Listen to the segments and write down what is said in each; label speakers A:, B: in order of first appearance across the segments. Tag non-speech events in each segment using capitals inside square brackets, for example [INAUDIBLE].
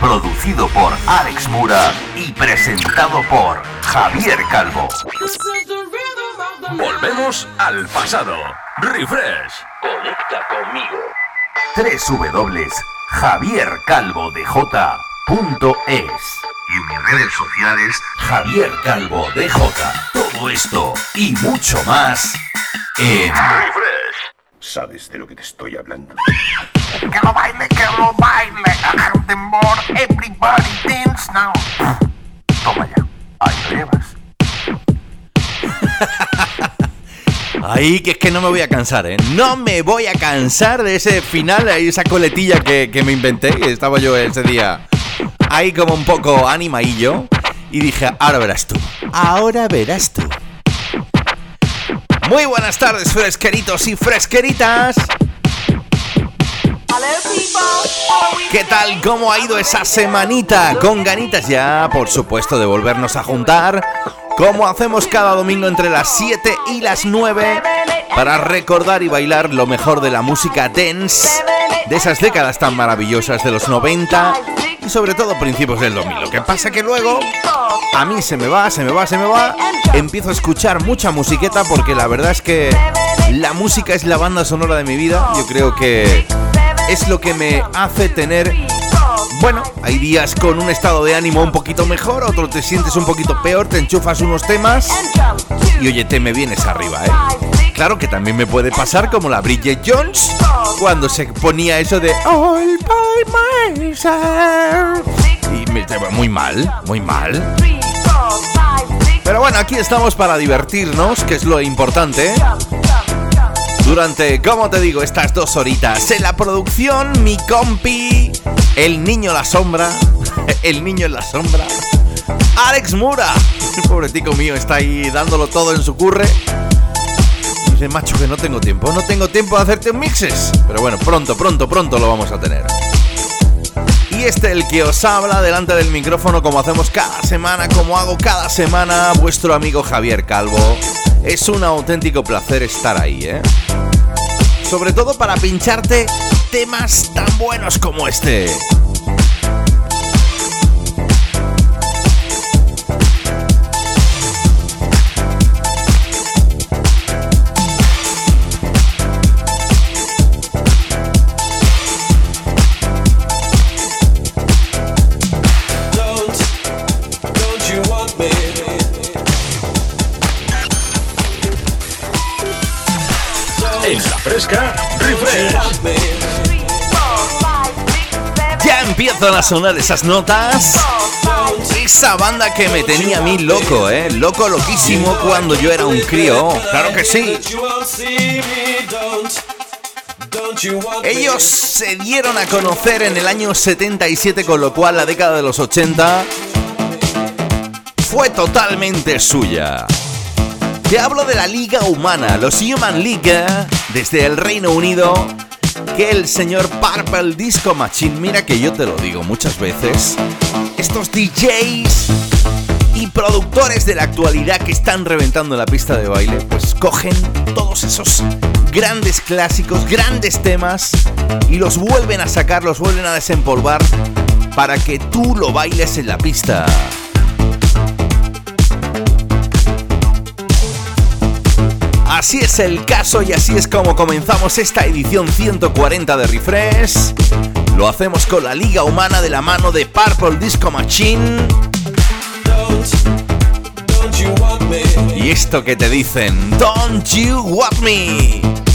A: producido por Alex Mura y presentado por Javier Calvo. Volvemos al pasado. Refresh. Conecta conmigo. 3 W Javier Calvo de y en mis redes sociales Javier Calvo DJ. Todo esto y mucho más en Refresh.
B: Sabes de lo que te estoy hablando.
A: Que lo baile, que lo baile. More, everybody dance now. Toma ya, ahí lo llevas. [LAUGHS]
C: Ahí que es que no me voy a cansar, ¿eh? No me voy a cansar de ese final, esa coletilla que, que me inventé. Estaba yo ese día ahí como un poco animadillo. Y dije, ahora verás tú. Ahora verás tú. Muy buenas tardes, fresqueritos y fresqueritas. ¿Qué tal? ¿Cómo ha ido esa semanita? Con ganitas ya, por supuesto, de volvernos a juntar, como hacemos cada domingo entre las 7 y las 9, para recordar y bailar lo mejor de la música dance, de esas décadas tan maravillosas de los 90 y sobre todo principios del 2000. Lo que pasa que luego a mí se me va, se me va, se me va. Empiezo a escuchar mucha musiqueta porque la verdad es que la música es la banda sonora de mi vida. Yo creo que es lo que me hace tener... Bueno, hay días con un estado de ánimo un poquito mejor, otros te sientes un poquito peor, te enchufas unos temas y oye, te me vienes arriba, ¿eh? Claro que también me puede pasar como la Bridget Jones cuando se ponía eso de All by myself. Y me muy mal, muy mal. Pero bueno, aquí estamos para divertirnos, que es lo importante. Durante, como te digo, estas dos horitas en la producción, mi compi, el niño la sombra, [LAUGHS] el niño en la sombra, Alex Mura. El pobre tico mío está ahí dándolo todo en su curre. Dice, macho, que no tengo tiempo, no tengo tiempo de hacerte un mixes. Pero bueno, pronto, pronto, pronto lo vamos a tener. Y este el que os habla delante del micrófono como hacemos cada semana, como hago cada semana, vuestro amigo Javier Calvo. Es un auténtico placer estar ahí, ¿eh? Sobre todo para pincharte temas tan buenos como este. Ya empiezan a sonar esas notas. Esa banda que me tenía a mí loco, ¿eh? Loco, loquísimo cuando yo era un crío. Claro que sí. Ellos se dieron a conocer en el año 77, con lo cual la década de los 80 fue totalmente suya. Te hablo de la Liga Humana, los Human League, desde el Reino Unido, que el señor Purple Disco Machine, mira que yo te lo digo muchas veces, estos DJs y productores de la actualidad que están reventando la pista de baile, pues cogen todos esos grandes clásicos, grandes temas y los vuelven a sacar, los vuelven a desempolvar para que tú lo bailes en la pista. Así es el caso y así es como comenzamos esta edición 140 de Refresh. Lo hacemos con la Liga Humana de la mano de Purple Disco Machine.
D: Y esto que te dicen, Don't You Want Me.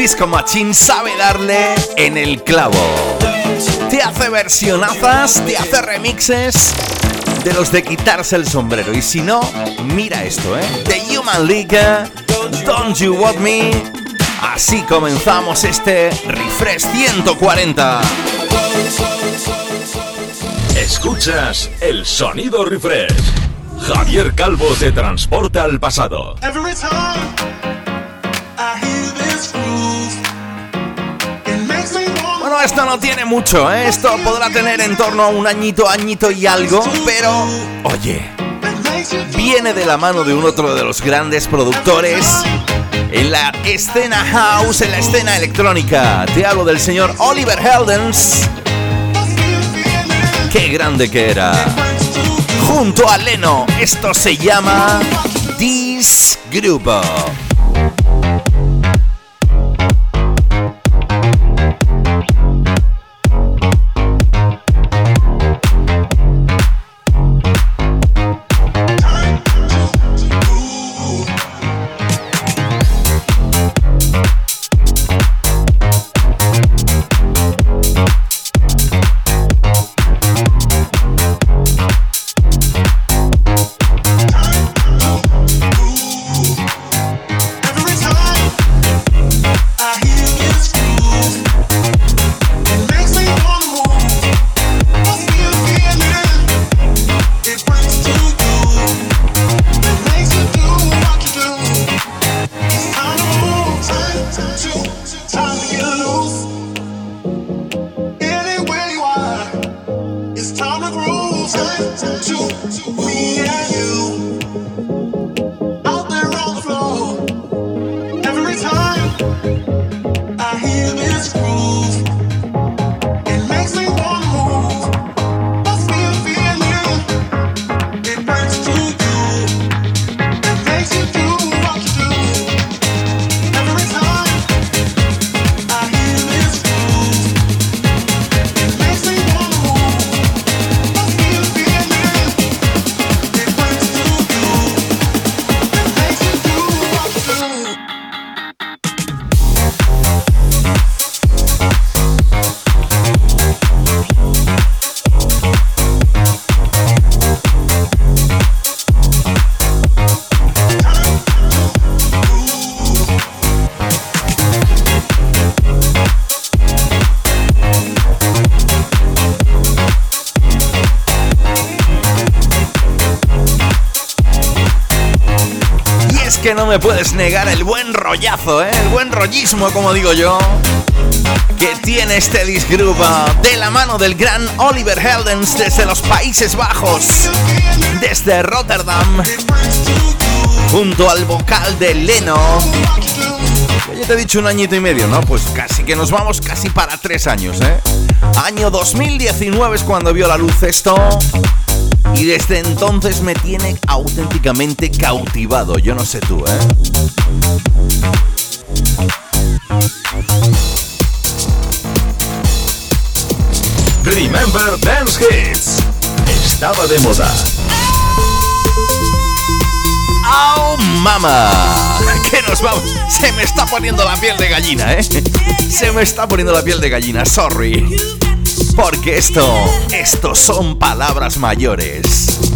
D: Disco Machine sabe darle en el clavo. Te hace versionazas, te hace remixes de los de quitarse el sombrero. Y si no, mira esto, ¿eh? The Human League, Don't You Want Me. Así comenzamos este Refresh 140.
B: Escuchas el sonido Refresh. Javier Calvo te transporta al pasado.
D: Esto no tiene mucho, ¿eh? Esto podrá tener en torno a un añito, añito y algo, pero, oye, viene de la mano de un otro de los grandes productores en la escena house, en la escena electrónica. Te hablo del señor Oliver Heldens. Qué grande que era. Junto a Leno, esto se llama This Group.
C: Negar el buen rollazo, ¿eh? el buen rollismo, como digo yo, que tiene este disgrupa de la mano del gran Oliver Heldens desde los Países Bajos, desde Rotterdam, junto al vocal de Leno. Ya te he dicho un añito y medio, ¿no? Pues casi que nos vamos casi para tres años, ¿eh? Año 2019 es cuando vio la luz esto. Y desde entonces me tiene auténticamente cautivado. Yo no sé tú, ¿eh?
B: Remember Dance Hits. Estaba de moda.
C: ¡Oh, mama! Que nos vamos. Se me está poniendo la piel de gallina, ¿eh? Se me está poniendo la piel de gallina, sorry. Porque esto, esto son palabras mayores.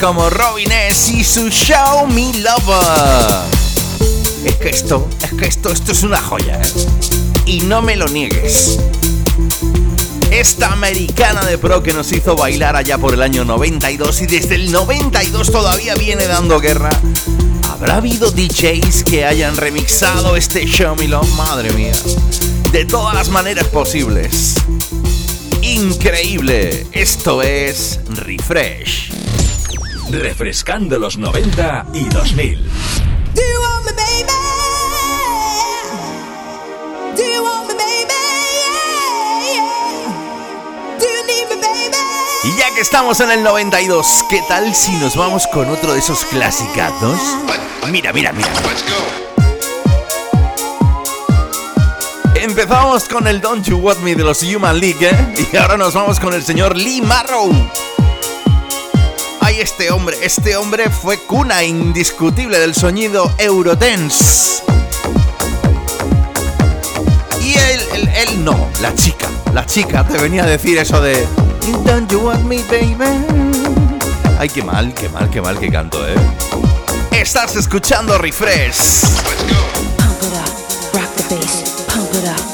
C: Como Robin S y su Show Me Lover. Es que esto, es que esto, esto es una joya, ¿eh? Y no me lo niegues. Esta americana de pro que nos hizo bailar allá por el año 92 y desde el 92 todavía viene dando guerra. ¿Habrá habido DJs que hayan remixado este Show Me Love? Madre mía. De todas las maneras posibles increíble. Esto es Refresh.
B: Refrescando los 90 y 2000.
C: Y ya que estamos en el 92, ¿qué tal si nos vamos con otro de esos clasicazos? Mira, mira, mira. Empezamos con el Don't You Want Me de los Human League, ¿eh? Y ahora nos vamos con el señor Lee Marrow. Ay, este hombre, este hombre fue cuna indiscutible del sonido Eurodance. Y él, él, él no, la chica, la chica te venía a decir eso de Don't You Want Me, baby. Ay, qué mal, qué mal, qué mal que canto, ¿eh? Estás escuchando Refresh.
A: Suenan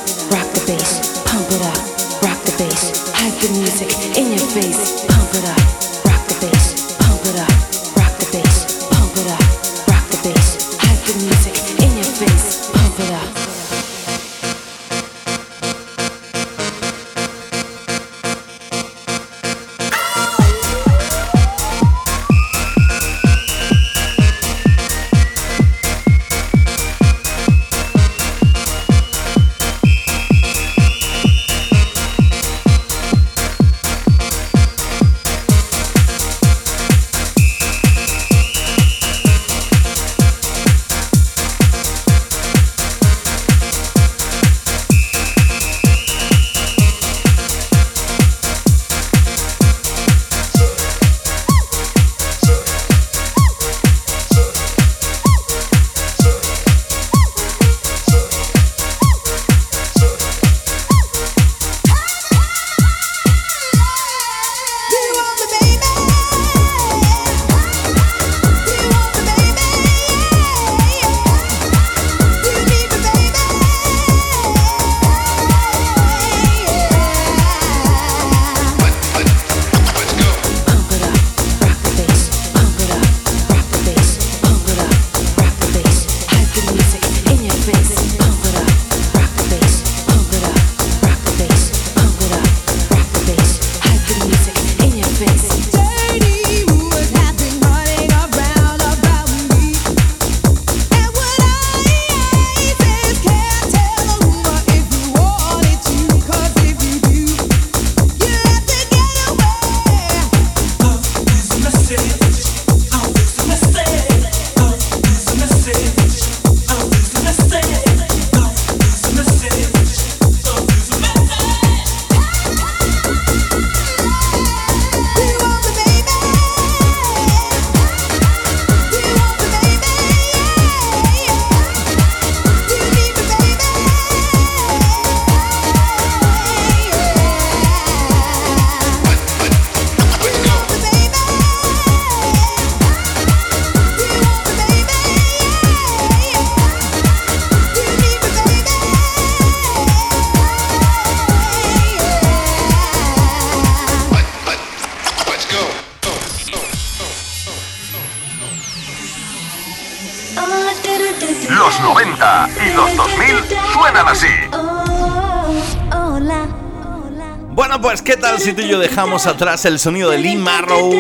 C: pues qué tal si tú y yo dejamos atrás el sonido de Lee Marrow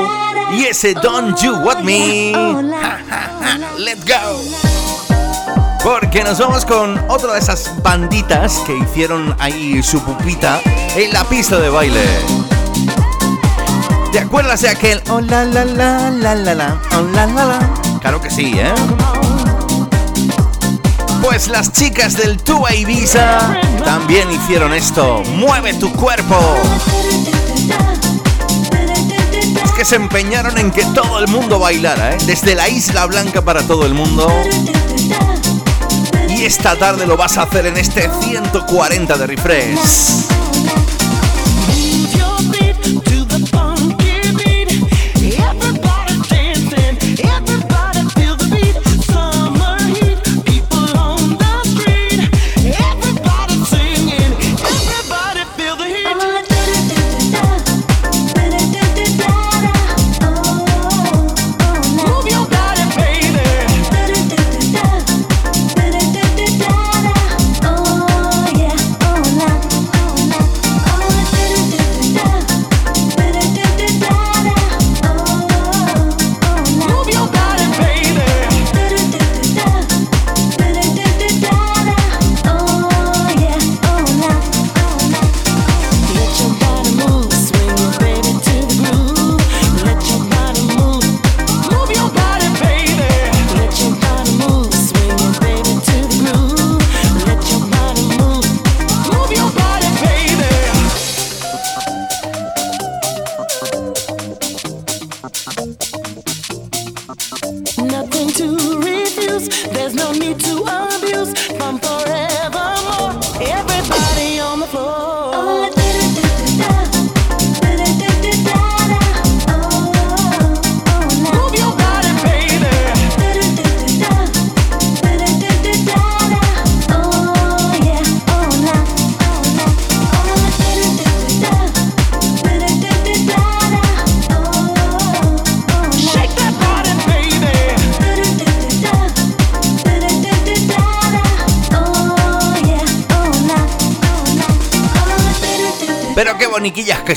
C: y ese Don't You Want Me. Let's go. Porque nos vamos con otra de esas banditas que hicieron ahí su pupita en la pista de baile. ¿Te acuerdas de aquel oh la la la la la la oh la la la? Claro que sí, ¿eh? Pues las chicas del Tua Ibiza también hicieron esto. Mueve tu cuerpo. Es que se empeñaron en que todo el mundo bailara, ¿eh? Desde la Isla Blanca para todo el mundo. Y esta tarde lo vas a hacer en este 140 de refresh.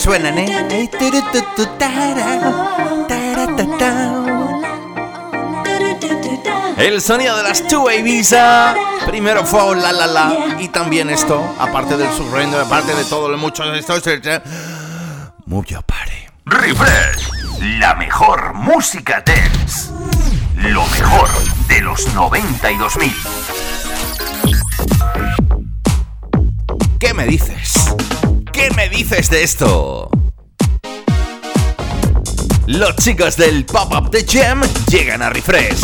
C: Suenan, ¿eh? El sonido de las Two Ibiza. Primero fue la la la. Y también esto, aparte del surrender, aparte de todo lo mucho de esto. Mucho pare.
A: Refresh. La mejor música dance. Lo mejor de los 92.000.
C: ¿Qué me dices? ¿Qué me dices de esto? Los chicos del Pop-Up The Jam llegan a Refresh.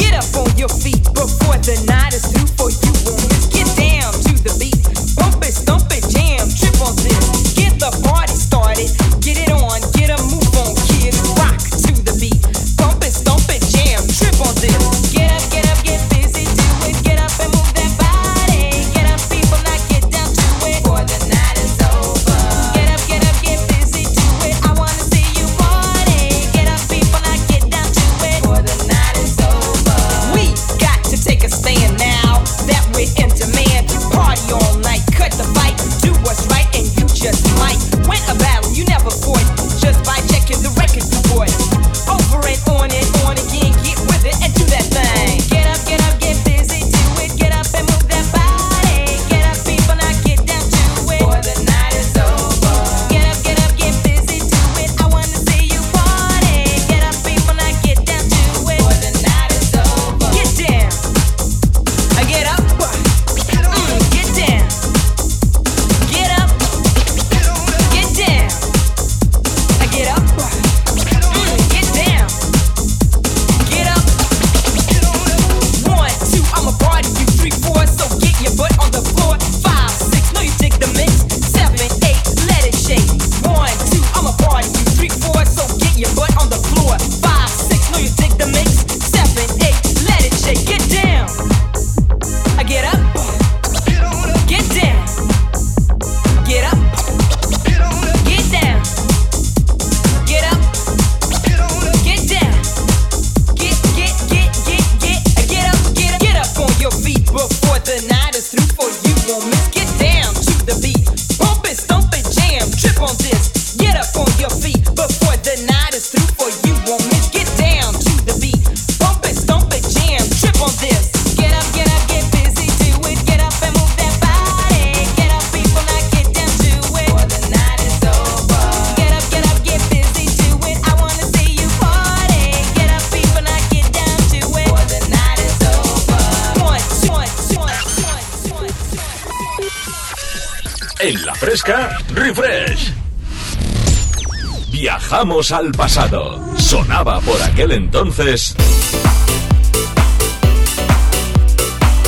B: Al pasado. Sonaba por aquel entonces.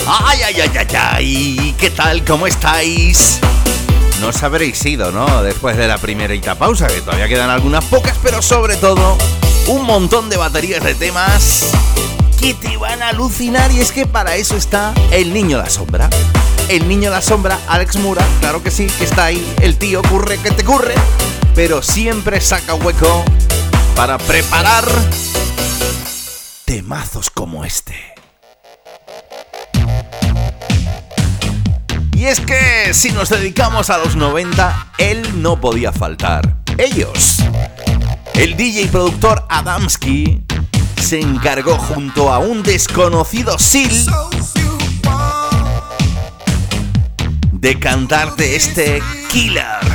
E: ¡Ay, ay, ay, ay, ay! ¿Qué tal? ¿Cómo estáis? No os habréis ido, ¿no? Después de la primerita pausa, que todavía quedan algunas pocas, pero sobre todo un montón de baterías de temas que te van a alucinar y es que para eso está El Niño la Sombra el niño la sombra, Alex Mura, claro que sí, que está ahí, el tío curre que te curre, pero siempre saca hueco para preparar temazos como este. Y es que si nos dedicamos a los 90, él no podía faltar. Ellos. El DJ y productor Adamski se encargó junto a un desconocido Sil de cantarte este killer.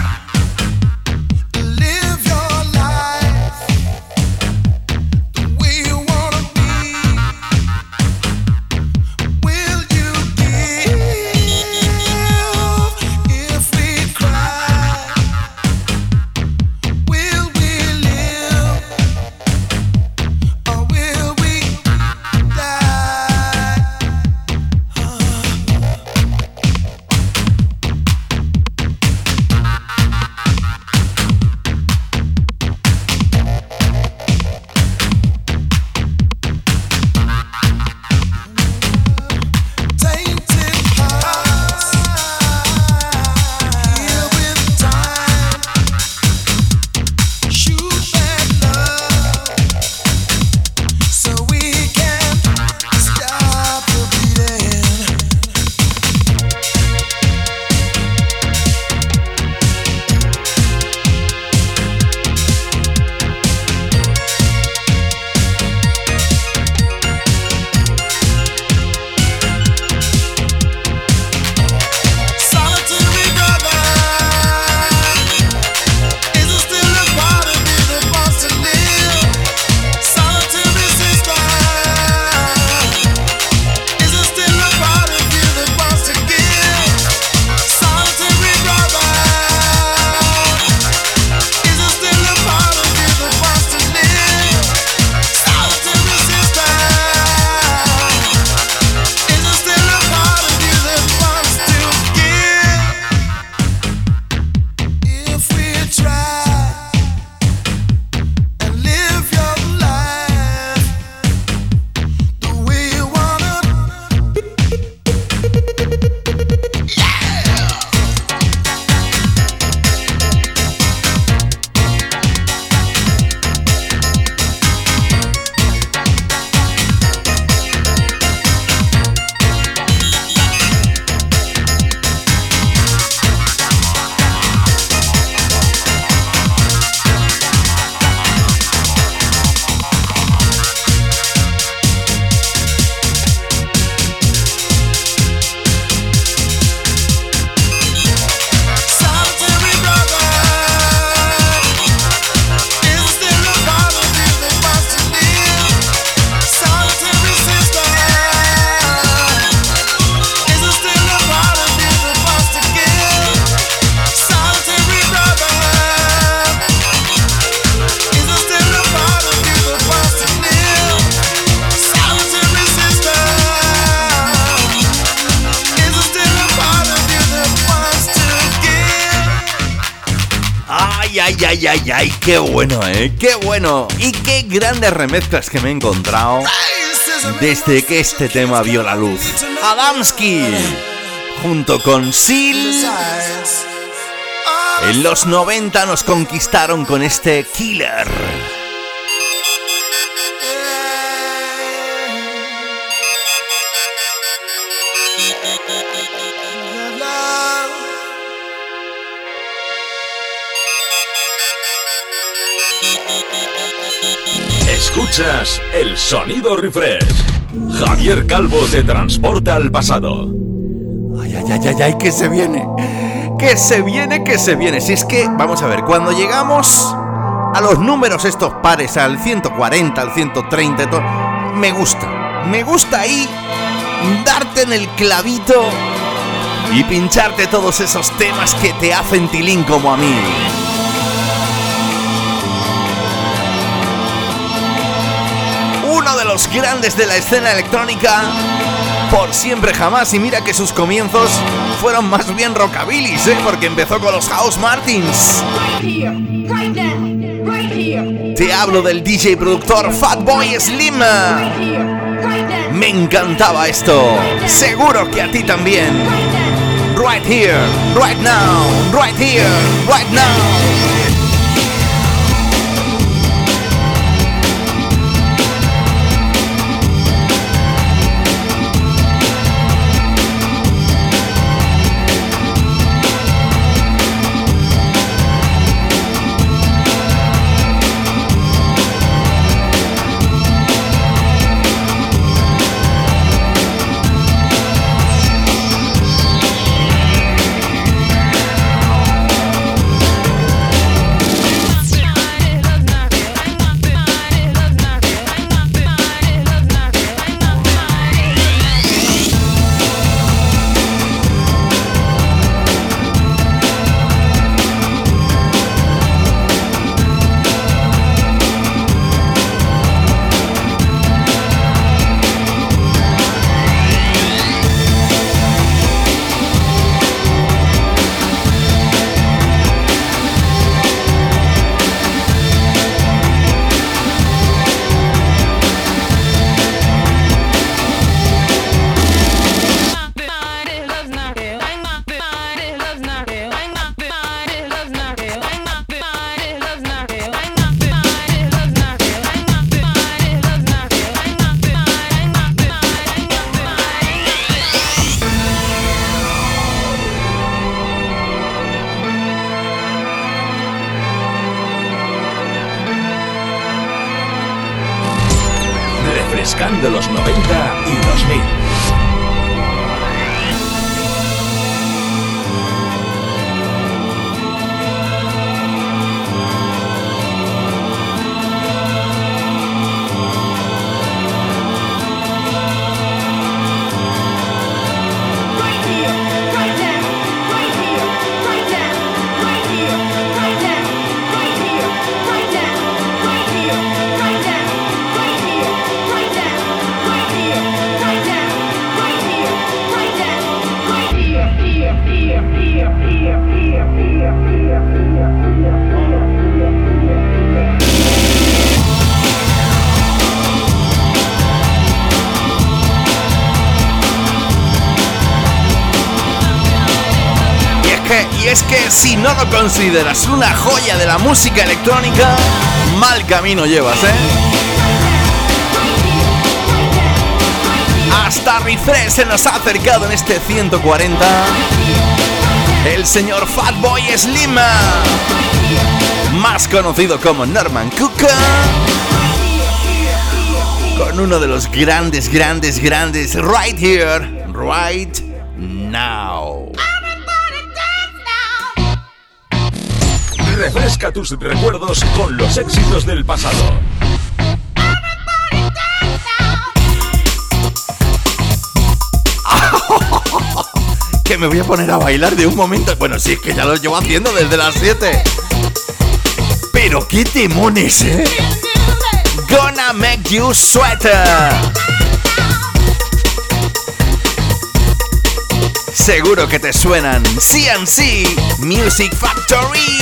E: Ay, ay, qué bueno, ¿eh? Qué bueno. Y qué grandes remezclas que me he encontrado desde que este tema vio la luz. Adamski, junto con Sil. En los 90 nos conquistaron con este killer.
B: El sonido refresh. Javier Calvo te transporta al pasado.
C: Ay, ay, ay, ay, ay, que se viene. Que se viene, que se viene. Si es que, vamos a ver, cuando llegamos a los números estos pares, al 140, al 130, me gusta. Me gusta ahí darte en el clavito y pincharte todos esos temas que te hacen tilín como a mí. Los grandes de la escena electrónica por siempre jamás y mira que sus comienzos fueron más bien rockabilis, ¿eh? porque empezó con los House Martins. Te hablo del DJ productor Fatboy Slim. Me encantaba esto. Seguro que a ti también. Right here, right now, right here, right now. Consideras una joya de la música electrónica, mal camino llevas, ¿eh? Hasta Refresh se nos ha acercado en este 140. El señor Fatboy Slim, más conocido como Norman Cook, con uno de los grandes, grandes, grandes, right here, right
B: Refresca tus recuerdos con los éxitos del pasado. [LAUGHS]
C: que me voy a poner a bailar de un momento. Bueno, sí, es que ya lo llevo haciendo desde las 7. Pero qué temones, ¿eh? Gonna make you sweater. Seguro que te suenan CNC Music Factory.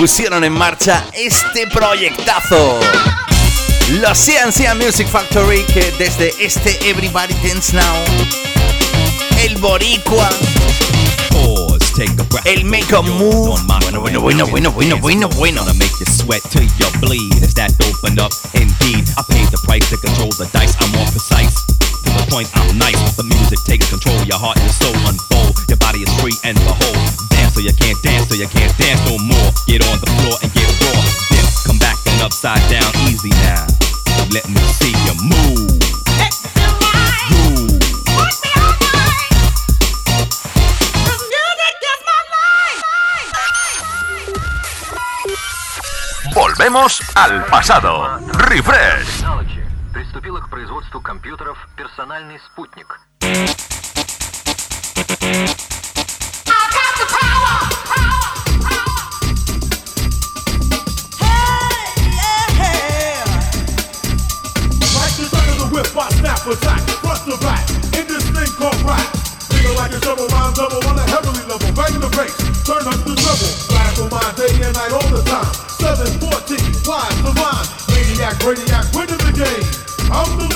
C: pusieron en marcha este proyectazo. Los CNC Music Factory que desde este Everybody Dance Now, el Boricua, el Make a Move. Bueno, bueno, bueno, bueno, bueno, bueno, bueno.
F: Make you sweat till you bleed. As that open up, indeed. I paid the price to control the dice. I'm more precise. To the point, I'm nice. The music takes control. Your heart and your soul unfold. Your body is free and behold Dance so you can't dance, so you can't dance no more. Get on the floor and get raw. Dip, come back and upside down. Easy now. Let me see you move.
A: Volvemos al pasado. Refresh.
G: приступила к производству компьютеров «Персональный спутник».
H: Radiac, winning the game. I'm the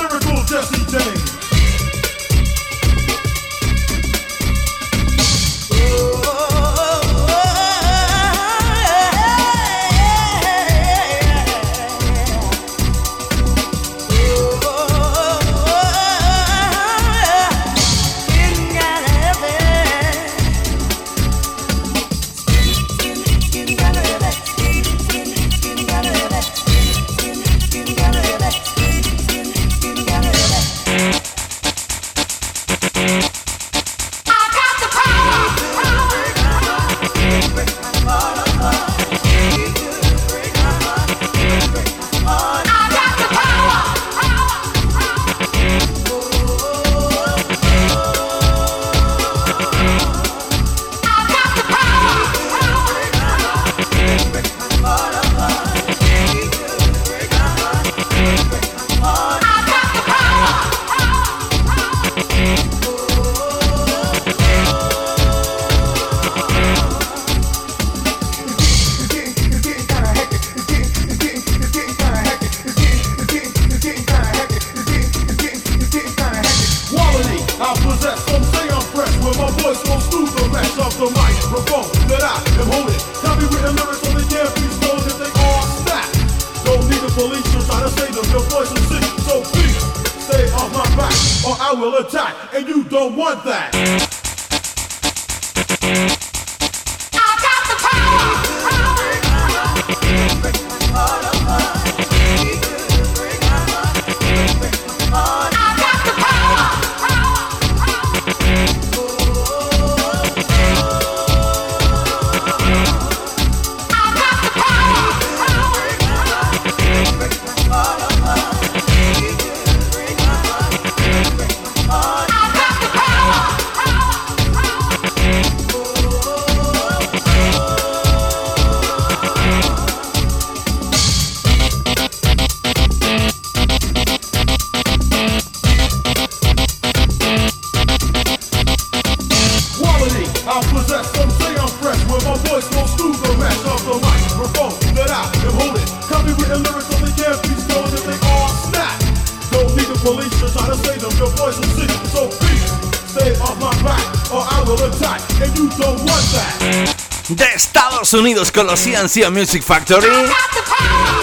C: los CNC Music Factory.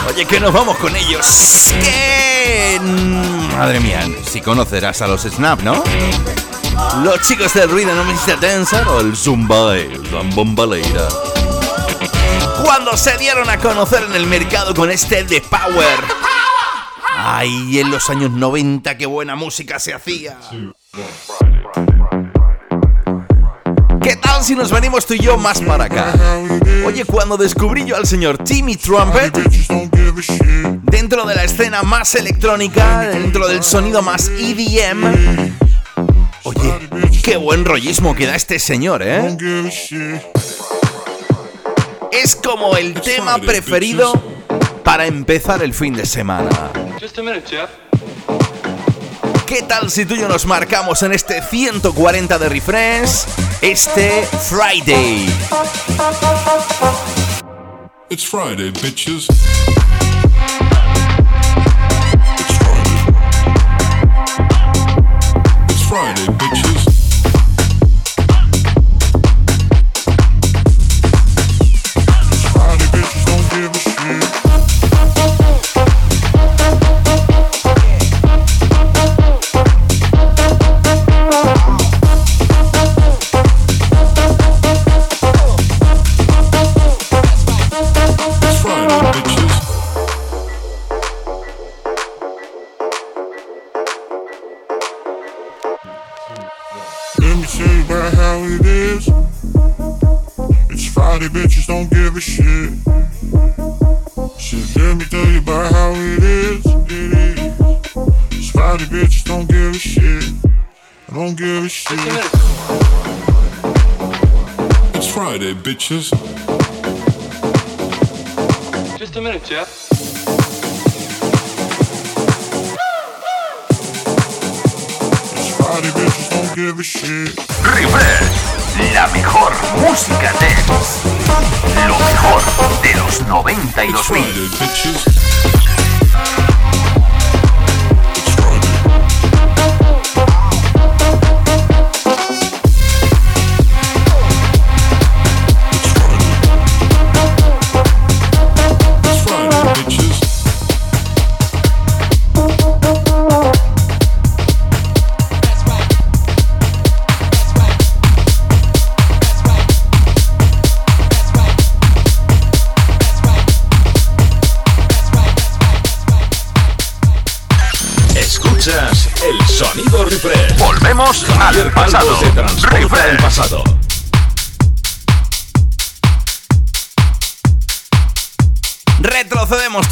C: Oye, que nos vamos con ellos. Que... Madre mía, si conocerás a los Snap, ¿no? Los chicos del ruido no me hiciste Dancer o el Zumba, la bombaleira. Cuando se dieron a conocer en el mercado con este The Power. Ay, en los años 90 qué buena música se hacía. ¿Qué tal si nos venimos tú y yo más para acá? Oye, cuando descubrí yo al señor Timmy Trumpet, dentro de la escena más electrónica, dentro del sonido más EDM, oye, qué buen rollismo que da este señor, ¿eh? Es como el tema preferido para empezar el fin de semana. ¿Qué tal si tú y yo nos marcamos en este 140 de refresh? Este Friday.
I: Friday.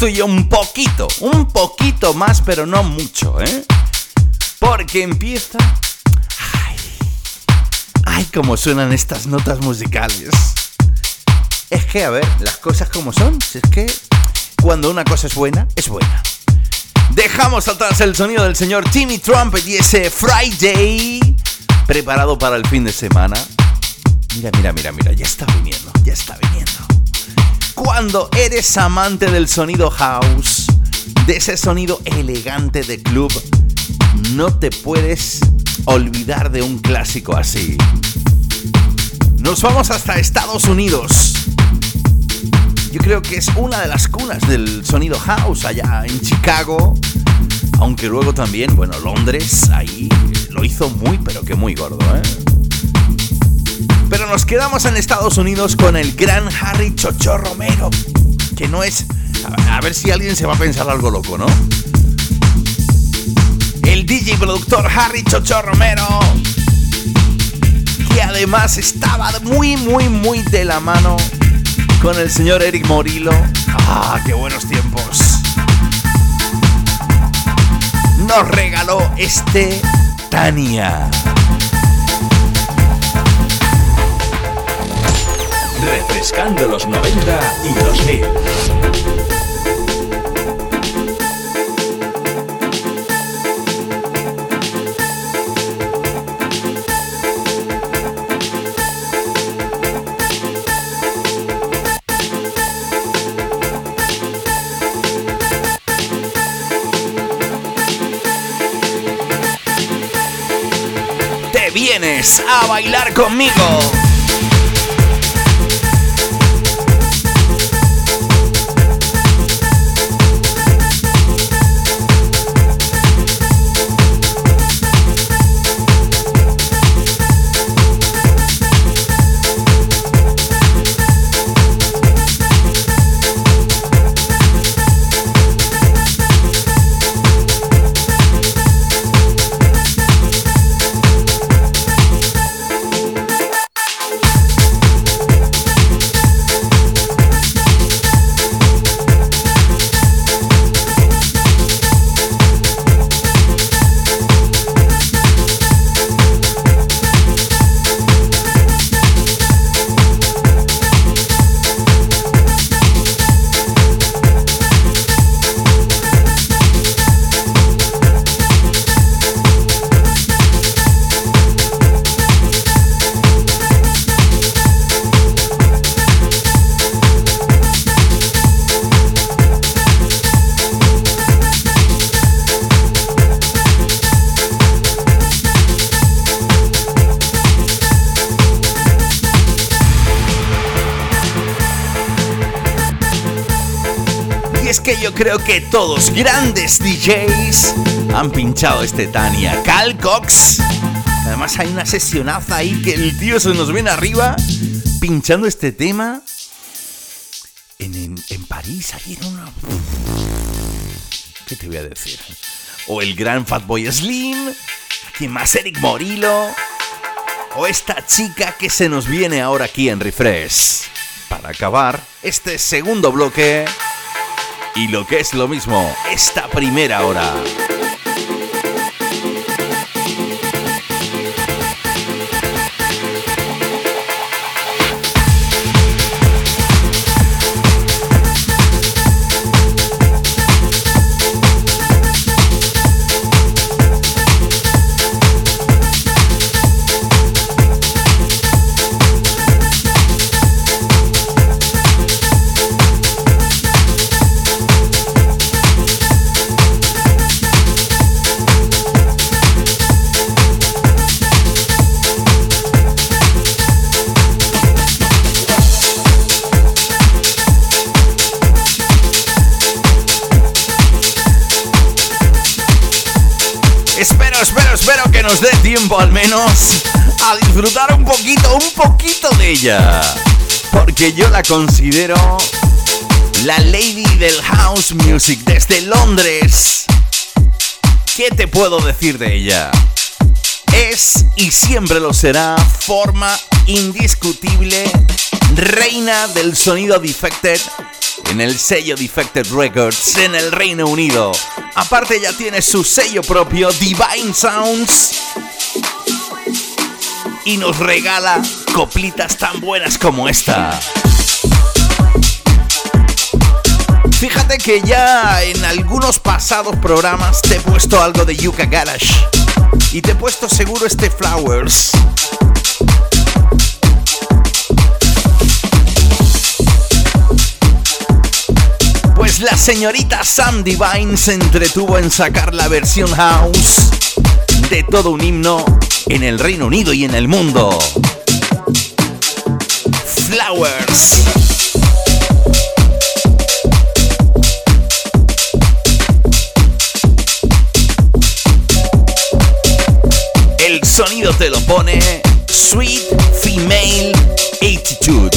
C: Retrocedemos tú y yo un poquito, un poquito más, pero no mucho, ¿eh? Porque empieza... Ay, ay, cómo suenan estas notas musicales. Es que, a ver, las cosas como son, es que cuando una cosa es buena, es buena. Dejamos atrás el sonido del señor Timmy Trumpet y ese Friday preparado para el fin de semana. Mira, mira, mira, mira, ya está viniendo, ya está viniendo. Cuando eres amante del sonido house, de ese sonido elegante de club, no te puedes olvidar de un clásico así. Nos vamos hasta Estados Unidos. Yo creo que es una de las cunas del sonido house allá en Chicago. Aunque luego también, bueno, Londres ahí lo hizo muy, pero que muy gordo, ¿eh? Pero nos quedamos en Estados Unidos con el gran Harry Chocho Romero. Que no es. A ver si alguien se va a pensar algo loco, ¿no? El DJ productor Harry Chocho Romero. Que además estaba muy, muy, muy de la mano con el señor Eric Morillo. ¡Ah, qué buenos tiempos! Nos regaló este Tania.
B: Refrescando los 90 y 2000.
C: Te vienes a bailar conmigo. Que todos grandes DJs han pinchado este Tania. Cal Cox. Además hay una sesionaza ahí que el tío se nos viene arriba pinchando este tema en, París, ahí en una... ¿Qué te voy a decir? O el gran Fatboy Slim, ¿quién más? Eric Morillo, o esta chica que se nos viene ahora aquí en Refresh. Para acabar este segundo bloque y lo que es lo mismo, esta primera hora. Al menos a disfrutar un poquito, un poquito de ella. Porque yo la considero la lady del house music desde Londres. ¿Qué te puedo decir de ella? Es y siempre lo será forma indiscutible reina del sonido defected en el sello Defected Records en el Reino Unido. Aparte ya tiene su sello propio Divine Sounds y nos regala coplitas tan buenas como esta. Fíjate que ya en algunos pasados programas te he puesto algo de Yuka Garage y te he puesto seguro este Flowers. Pues la señorita Sam Divine se entretuvo en sacar la versión house de todo un himno en el Reino Unido y en el mundo. Flowers. El sonido te lo pone Sweet Female Attitude.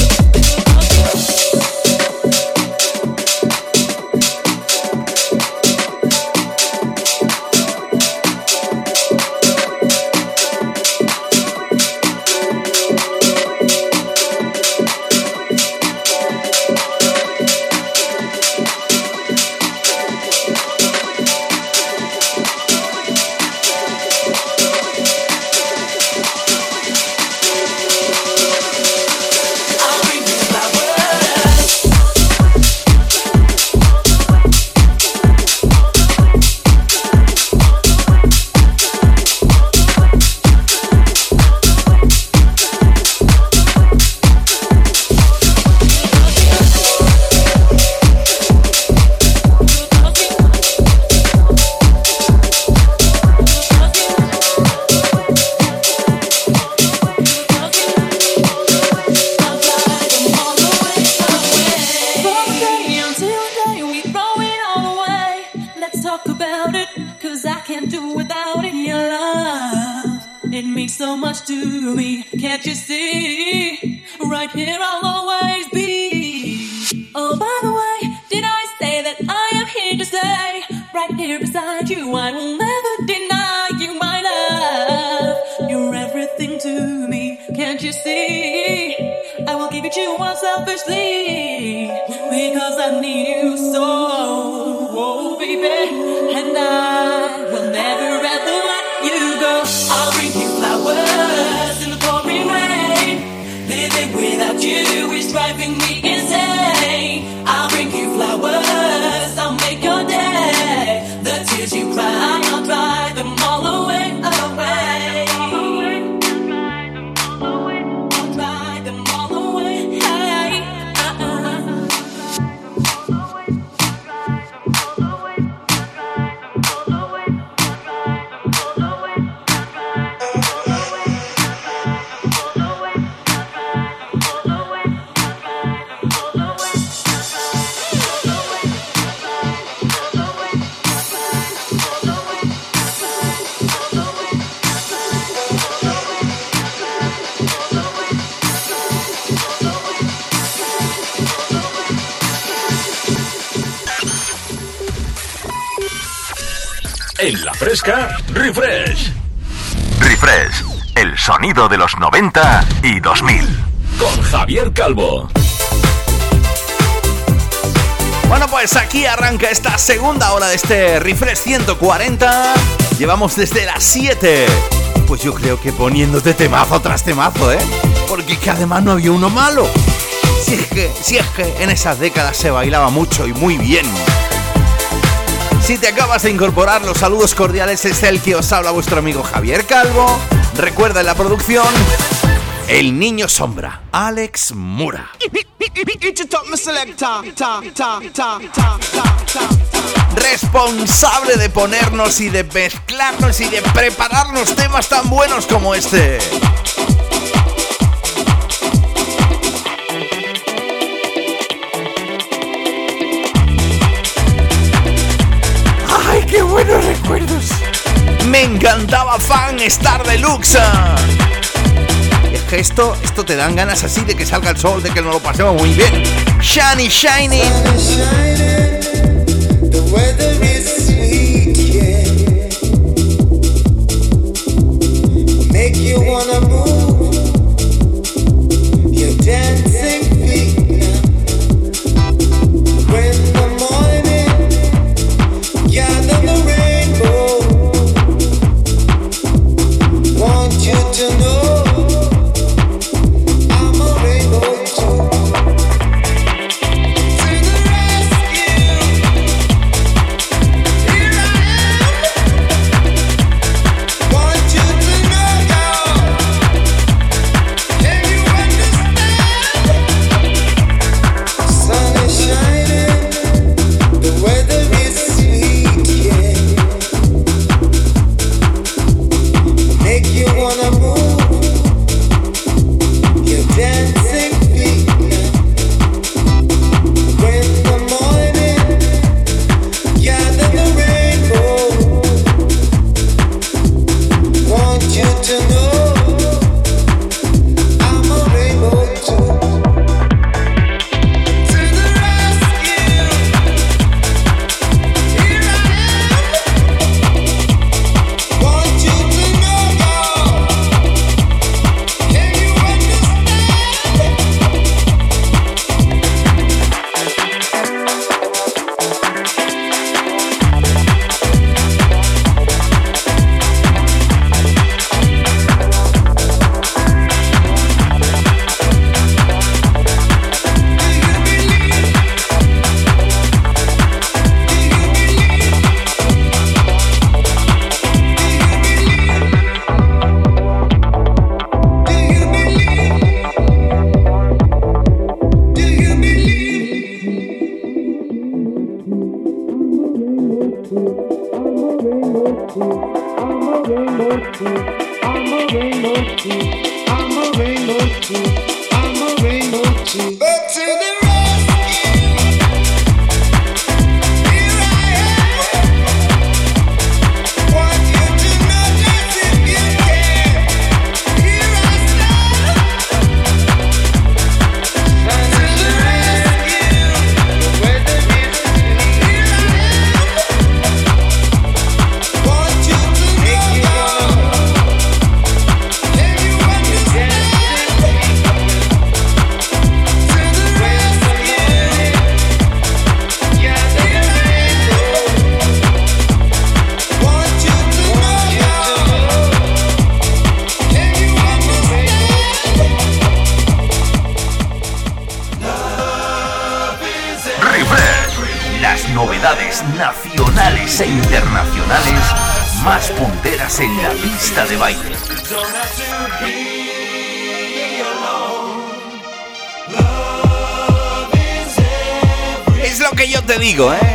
J: Can't you see?
K: Right here I'll always be. Oh, by the way, did I say that I am here to stay? Right here beside you, I will
J: refresh.
B: Refresh, el sonido de los 90 y 2000.
J: Con Javier Calvo.
L: Bueno, pues aquí arranca esta segunda hora de este Refresh 140. Llevamos desde las 7. Pues yo creo que poniéndote temazo tras temazo, ¿eh? Porque que además no había uno malo. Si es que, si es que en esas décadas se bailaba mucho y muy bien. Si te acabas de incorporar, los saludos cordiales es el que os habla vuestro amigo Javier Calvo. Recuerda en la producción el niño sombra, Alex Mura. Responsable de ponernos y de mezclarnos y de prepararnos temas tan buenos como este. Buenos recuerdos! Me encantaba Fan Star Deluxe esto, esto te dan ganas así de que salga el sol, de que nos lo pasemos muy bien. Shiny, shiny. Make you wanna move.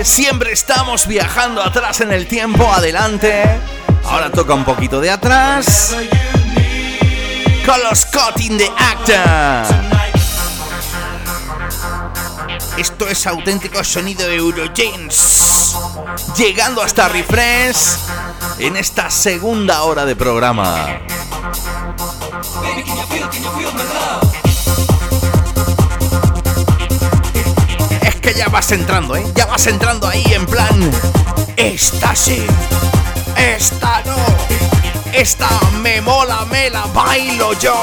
L: Siempre estamos viajando atrás en el tiempo, adelante. Ahora toca un poquito de atrás. Con los Scott de Acta. Esto es auténtico sonido de Eurogenes. Llegando hasta Refresh en esta segunda hora de programa. Ya vas entrando, ¿eh? Ya vas entrando ahí en plan... Esta sí.
C: esta no. Esta me mola, me la bailo yo.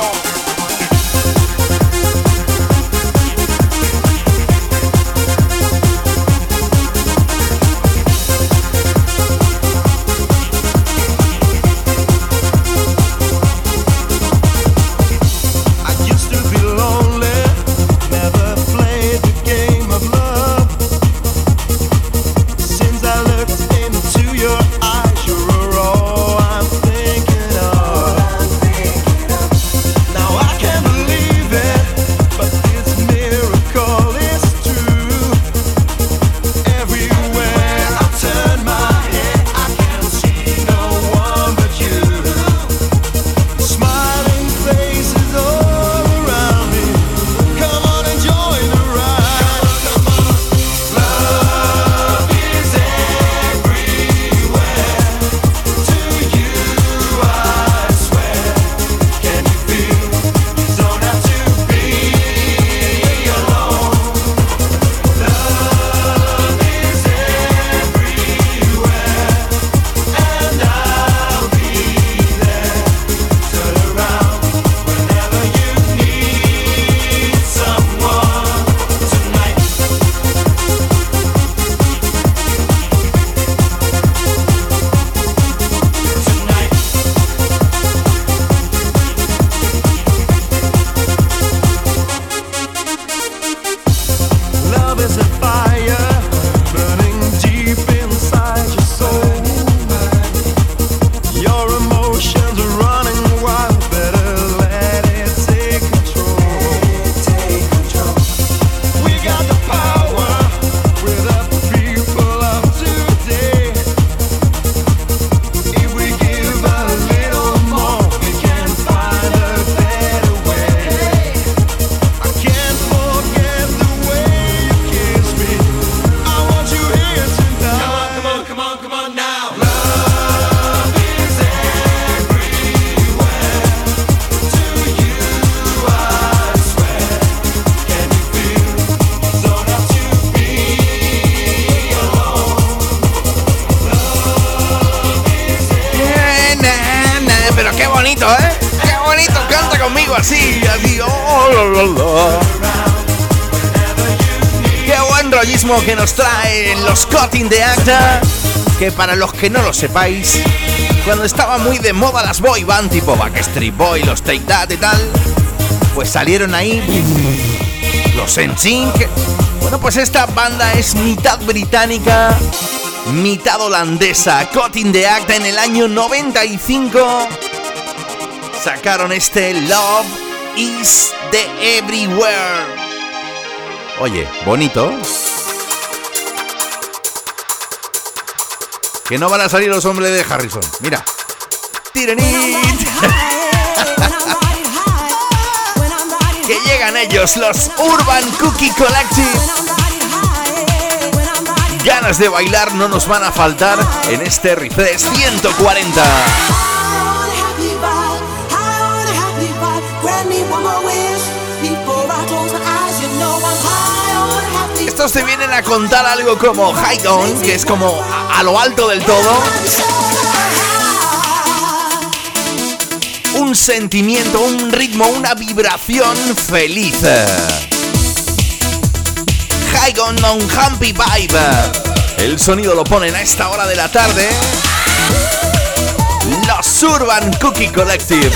C: Que nos trae los Cutting de Acta. Que para los que no lo sepáis, cuando estaba muy de moda las boy band tipo Backstreet Boy, los Take That y tal, pues salieron ahí los NSYNC. Bueno, pues esta banda es mitad británica, mitad holandesa. Cutting de Acta en el año 95 sacaron este Love is the Everywhere. Oye, bonito. Que no van a salir los hombres de Harrison. Mira. Tirenit. que llegan ellos, los Urban Cookie Collective. Ganas de bailar no nos van a faltar en este refresh 140. Estos te vienen a contar algo como High On, que es como a, lo alto del todo. Un sentimiento, un ritmo, una vibración feliz. High On on Happy Vibe. El sonido lo ponen a esta hora de la tarde. Los Urban Cookie Collective.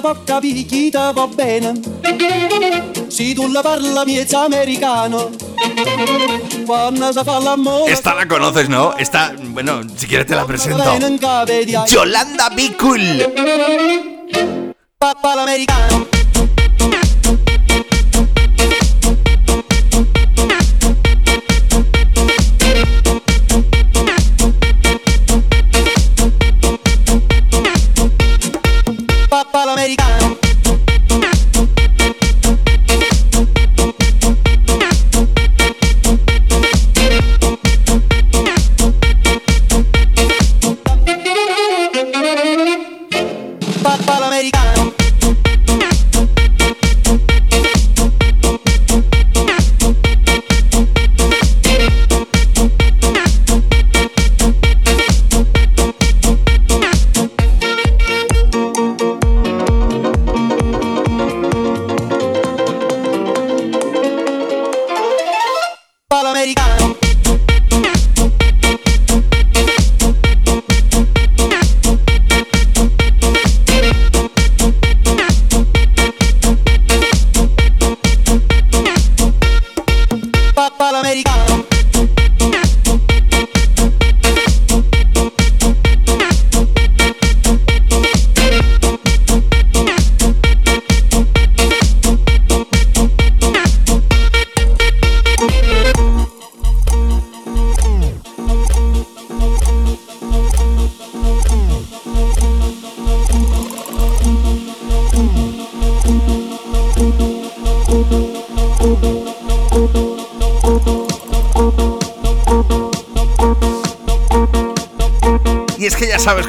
M: Poca picchita va bene. Si tu la parla miezza americano.
C: Esta la conoces, ¿no? Esta, bueno, si quieres te la presento. Yolanda Bicul.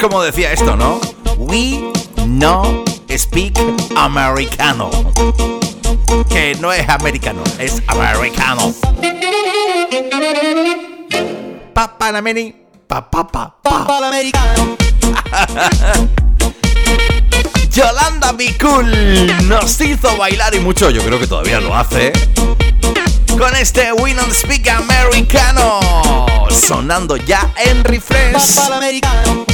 C: Como decía esto, ¿no? We no speak americano. Que no es americano, es americano. Papanameni, papá, americano. [LAUGHS] Yolanda Be Cool nos hizo bailar y mucho, yo creo que todavía lo hace. Con este We Don't Speak Americano sonando ya en refresh. americano.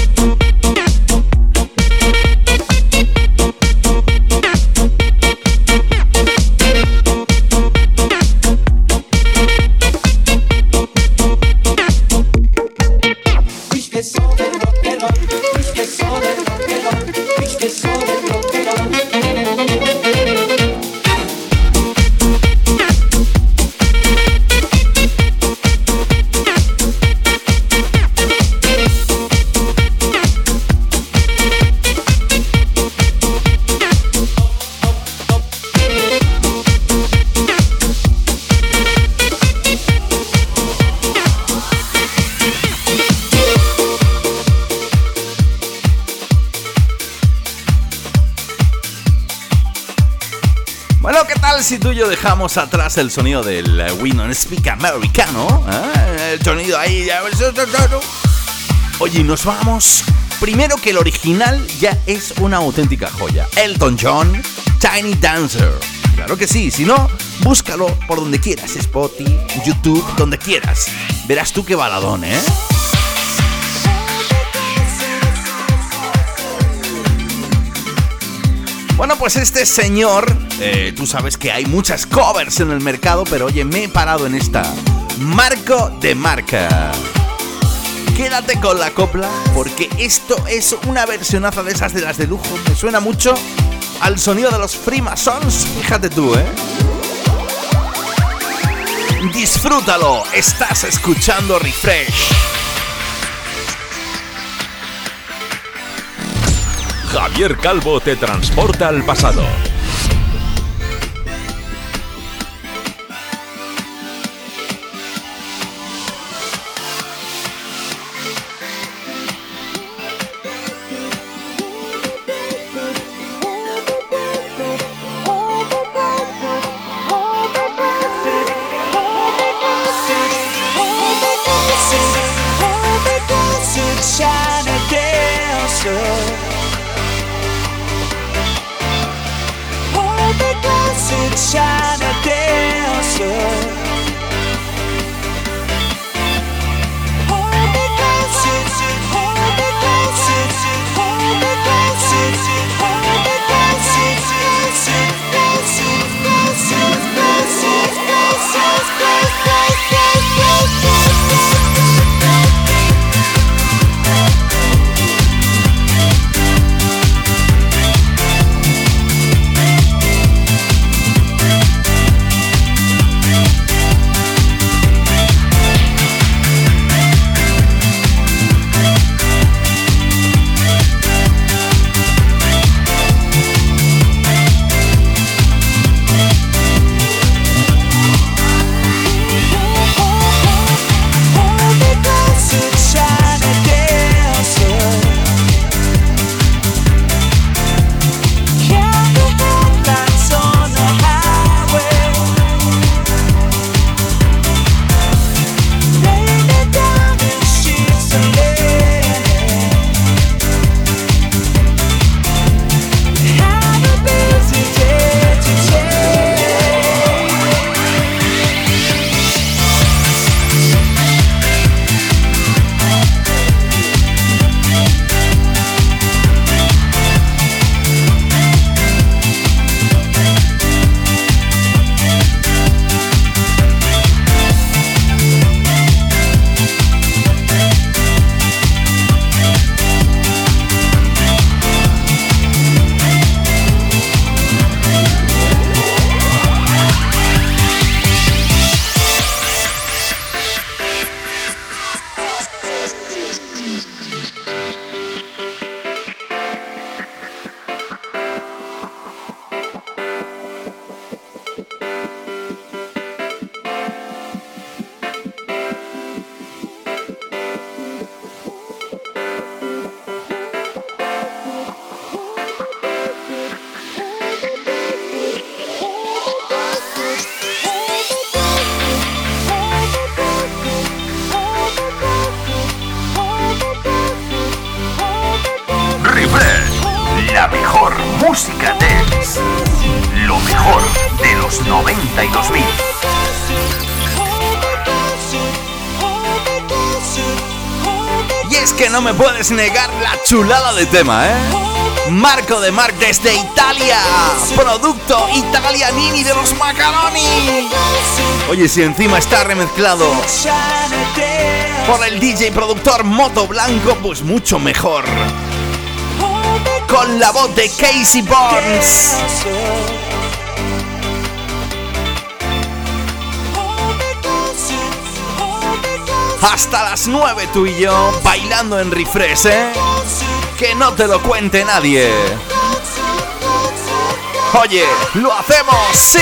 C: Si tú y yo dejamos atrás el sonido del Don't Speak americano, ¿eh? el sonido ahí. Oye, nos vamos. Primero que el original ya es una auténtica joya. Elton John, Tiny Dancer. Claro que sí, si no, búscalo por donde quieras, Spotify, YouTube, donde quieras. Verás tú qué baladón, ¿eh? Bueno, pues este señor, eh, tú sabes que hay muchas covers en el mercado, pero oye, me he parado en esta. Marco de marca. Quédate con la copla, porque esto es una versionaza de esas de las de lujo. Me suena mucho al sonido de los Freemasons, fíjate tú, ¿eh? Disfrútalo, estás escuchando Refresh.
N: Javier Calvo te transporta al pasado.
C: De tema, ¿eh? Marco de Marc desde Italia, producto italianini de los macaroni. Oye, si encima está remezclado por el DJ productor Moto Blanco, pues mucho mejor. Con la voz de Casey Barnes. hasta las 9 tú y yo bailando en refresh, ¿eh? Que no te lo cuente nadie. Oye, lo hacemos, sí.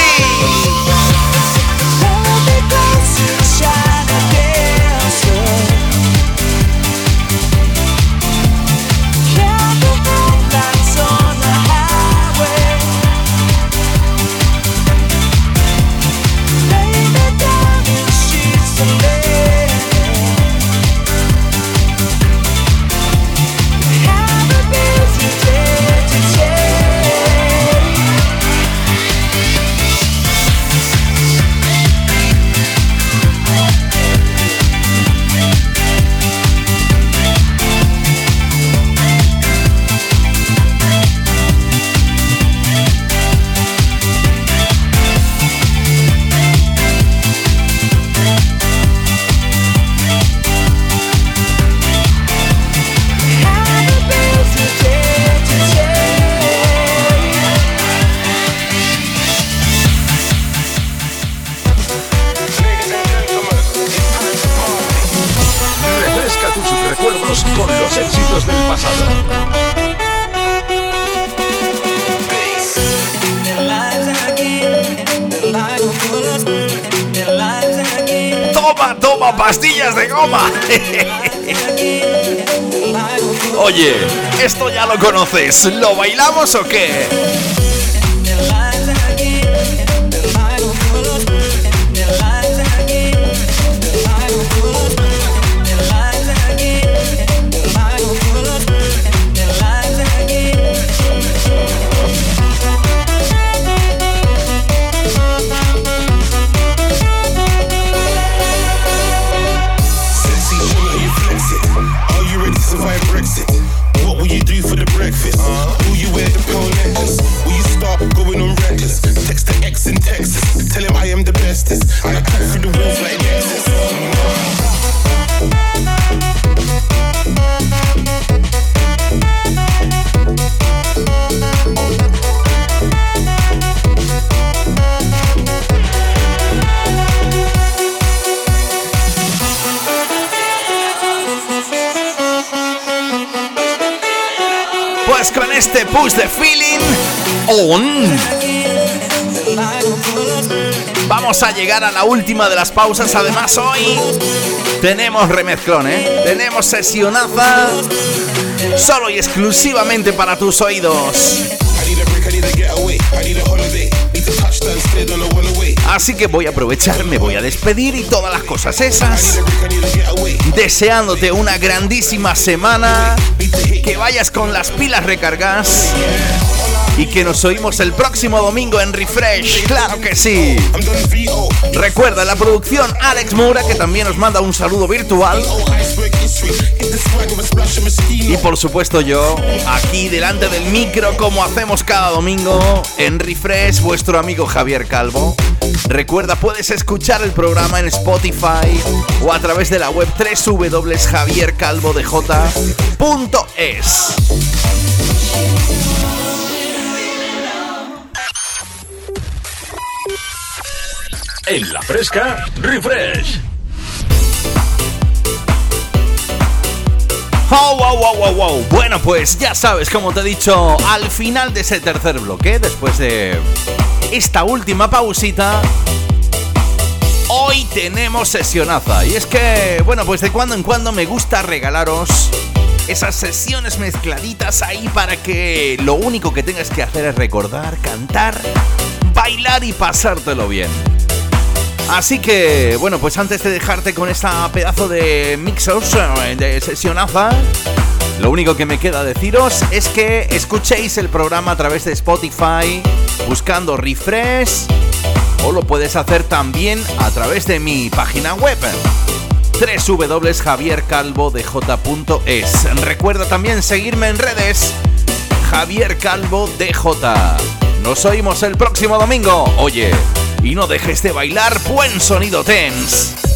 C: Oye, esto ya lo conoces. ¿Lo bailamos o qué? Push de feeling on. Vamos a llegar a la última de las pausas. Además, hoy tenemos remezclón, ¿eh? Tenemos sesionaza solo y exclusivamente para tus oídos. Así que voy a aprovechar, me voy a despedir y todas las cosas esas. Deseándote una grandísima semana, que vayas con las pilas recargadas y que nos oímos el próximo domingo en Refresh. Claro que sí. Recuerda la producción Alex Moura que también nos manda un saludo virtual. Y por supuesto yo, aquí delante del micro como hacemos cada domingo en Refresh, vuestro amigo Javier Calvo. Recuerda, puedes escuchar el programa en Spotify o a través de la web www.javiercalvodej.es.
N: En la fresca, refresh.
C: Oh, wow, wow, wow, wow. Bueno, pues ya sabes, como te he dicho, al final de ese tercer bloque, después de esta última pausita, hoy tenemos sesionaza. Y es que, bueno, pues de cuando en cuando me gusta regalaros esas sesiones mezcladitas ahí para que lo único que tengas que hacer es recordar, cantar, bailar y pasártelo bien. Así que, bueno, pues antes de dejarte con esta pedazo de mixos, eh, de sesionaza, lo único que me queda deciros es que escuchéis el programa a través de Spotify buscando Refresh o lo puedes hacer también a través de mi página web www.javiercalvodj.es Recuerda también seguirme en redes Javier Calvo DJ. Nos oímos el próximo domingo. Oye, y no dejes de bailar buen sonido tense.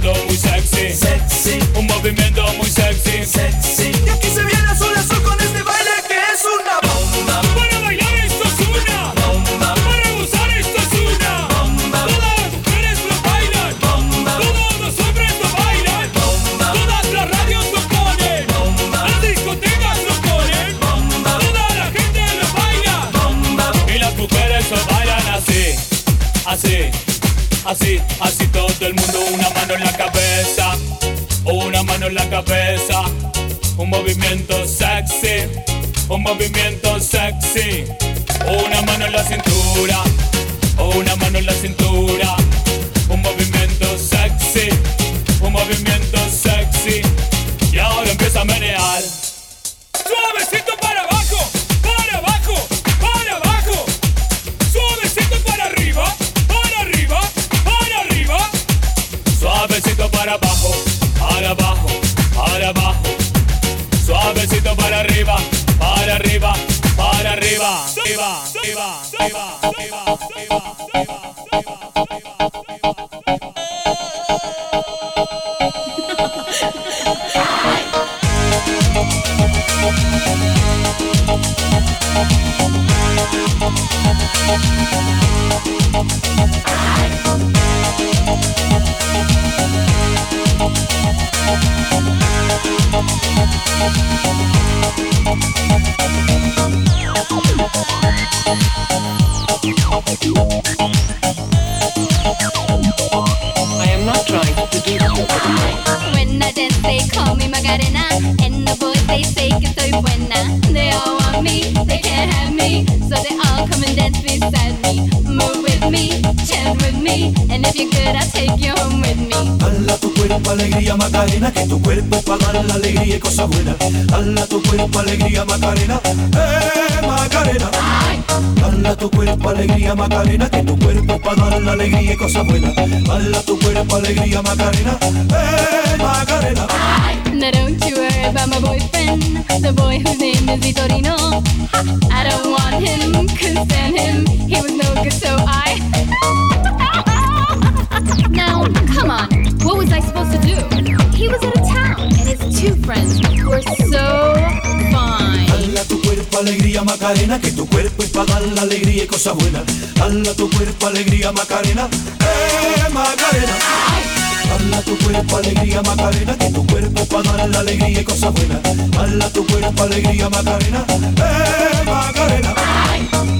O: będą mój sexy.
P: Sexy.
O: Umowy będą mój sexy.
P: Sexy.
O: movimiento sexy, un movimiento sexy. Una mano en la cintura, palmar la
P: alegría y cosas buenas. Tu cuerpo alegría, Macarena. ¡Eh, Macarena! Tu cuerpo alegría, Macarena. Que tu cuerpo para dar la alegría y cosas buenas. Tu cuerpo alegría, Macarena. ¡Eh, Macarena!
Q: Now don't you worry about my boyfriend, the boy whose name is Vitorino. I don't want him, couldn't stand him. He was no good, so I. [LAUGHS] now, come on. What was I supposed to do? He was out of town. two friends who so fine.
P: Tu cuerpo alegría Macarena, que tu cuerpo es para dar la alegría y cosas buenas. Hala tu cuerpo alegría Macarena, eh Macarena. Hala tu cuerpo alegría Macarena, que tu cuerpo para dar la alegría y cosas buenas. Hala tu cuerpo alegría Macarena, eh Macarena.
R: Ay.